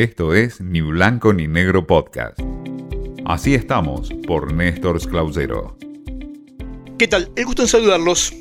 Esto es Ni Blanco ni Negro Podcast. Así estamos por Néstor Clausero. ¿Qué tal? El gusto en saludarlos.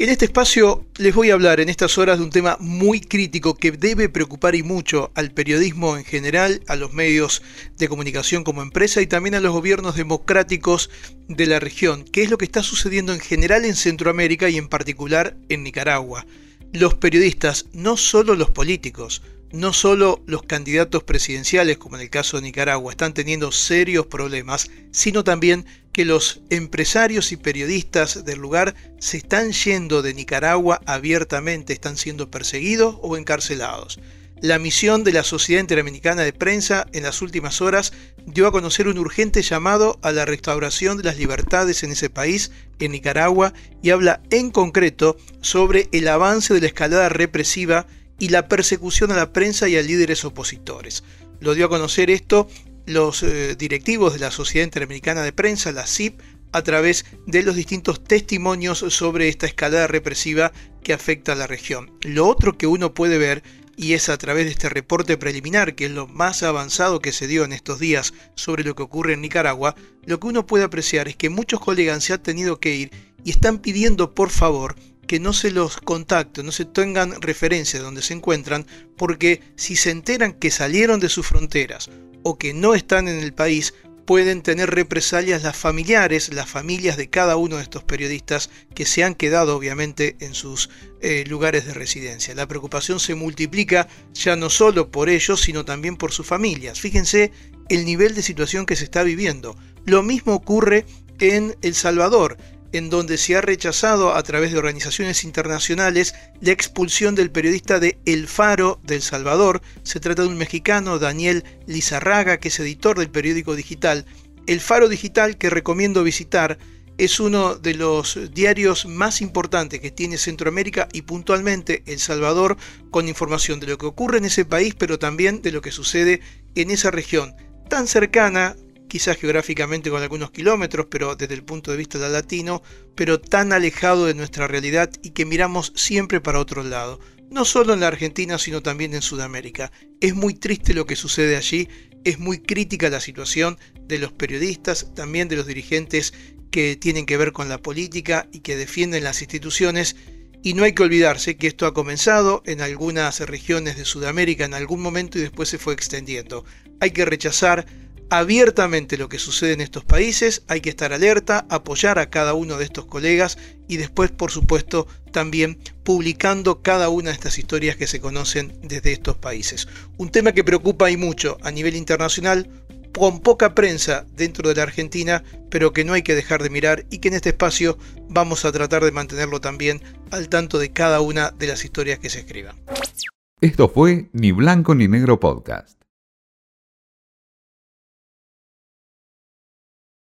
En este espacio les voy a hablar en estas horas de un tema muy crítico que debe preocupar y mucho al periodismo en general, a los medios de comunicación como empresa y también a los gobiernos democráticos de la región, que es lo que está sucediendo en general en Centroamérica y en particular en Nicaragua. Los periodistas, no solo los políticos, no solo los candidatos presidenciales, como en el caso de Nicaragua, están teniendo serios problemas, sino también que los empresarios y periodistas del lugar se están yendo de Nicaragua abiertamente, están siendo perseguidos o encarcelados. La misión de la Sociedad Interamericana de Prensa en las últimas horas dio a conocer un urgente llamado a la restauración de las libertades en ese país, en Nicaragua, y habla en concreto sobre el avance de la escalada represiva y la persecución a la prensa y a líderes opositores. Lo dio a conocer esto los eh, directivos de la Sociedad Interamericana de Prensa, la CIP, a través de los distintos testimonios sobre esta escalada represiva que afecta a la región. Lo otro que uno puede ver, y es a través de este reporte preliminar, que es lo más avanzado que se dio en estos días sobre lo que ocurre en Nicaragua, lo que uno puede apreciar es que muchos colegas se han tenido que ir y están pidiendo por favor que no se los contacte, no se tengan referencia de donde se encuentran, porque si se enteran que salieron de sus fronteras o que no están en el país, pueden tener represalias las familiares, las familias de cada uno de estos periodistas que se han quedado obviamente en sus eh, lugares de residencia. La preocupación se multiplica ya no solo por ellos, sino también por sus familias. Fíjense el nivel de situación que se está viviendo. Lo mismo ocurre en El Salvador en donde se ha rechazado a través de organizaciones internacionales la expulsión del periodista de El Faro de El Salvador. Se trata de un mexicano, Daniel Lizarraga, que es editor del periódico digital. El Faro Digital, que recomiendo visitar, es uno de los diarios más importantes que tiene Centroamérica y puntualmente El Salvador, con información de lo que ocurre en ese país, pero también de lo que sucede en esa región tan cercana quizás geográficamente con algunos kilómetros, pero desde el punto de vista del latino, pero tan alejado de nuestra realidad y que miramos siempre para otro lado, no solo en la Argentina, sino también en Sudamérica. Es muy triste lo que sucede allí, es muy crítica la situación de los periodistas, también de los dirigentes que tienen que ver con la política y que defienden las instituciones, y no hay que olvidarse que esto ha comenzado en algunas regiones de Sudamérica en algún momento y después se fue extendiendo. Hay que rechazar abiertamente lo que sucede en estos países, hay que estar alerta, apoyar a cada uno de estos colegas y después, por supuesto, también publicando cada una de estas historias que se conocen desde estos países. Un tema que preocupa y mucho a nivel internacional, con poca prensa dentro de la Argentina, pero que no hay que dejar de mirar y que en este espacio vamos a tratar de mantenerlo también al tanto de cada una de las historias que se escriban. Esto fue Ni Blanco ni Negro Podcast.